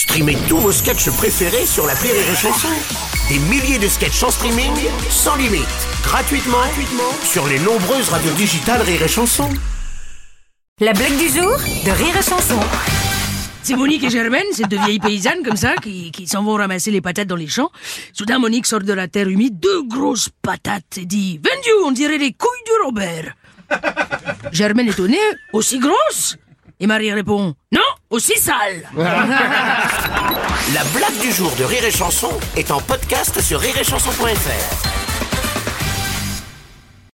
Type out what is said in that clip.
Streamez tous vos sketchs préférés sur la Rire et Chanson. Des milliers de sketchs en streaming, sans limite, gratuitement, gratuitement sur les nombreuses radios digitales Rire et Chanson. La blague du jour de Rire et Chanson. C'est Monique et Germaine, ces deux vieilles paysannes comme ça, qui, qui s'en vont ramasser les patates dans les champs. Soudain, Monique sort de la terre humide deux grosses patates et dit « Vendu, on dirait les couilles de Robert !» Germaine étonnée, « Aussi grosses ?» Et Marie répond « Non, aussi sales !» La blague du jour de Rire et Chanson est en podcast sur rireetchanson.fr.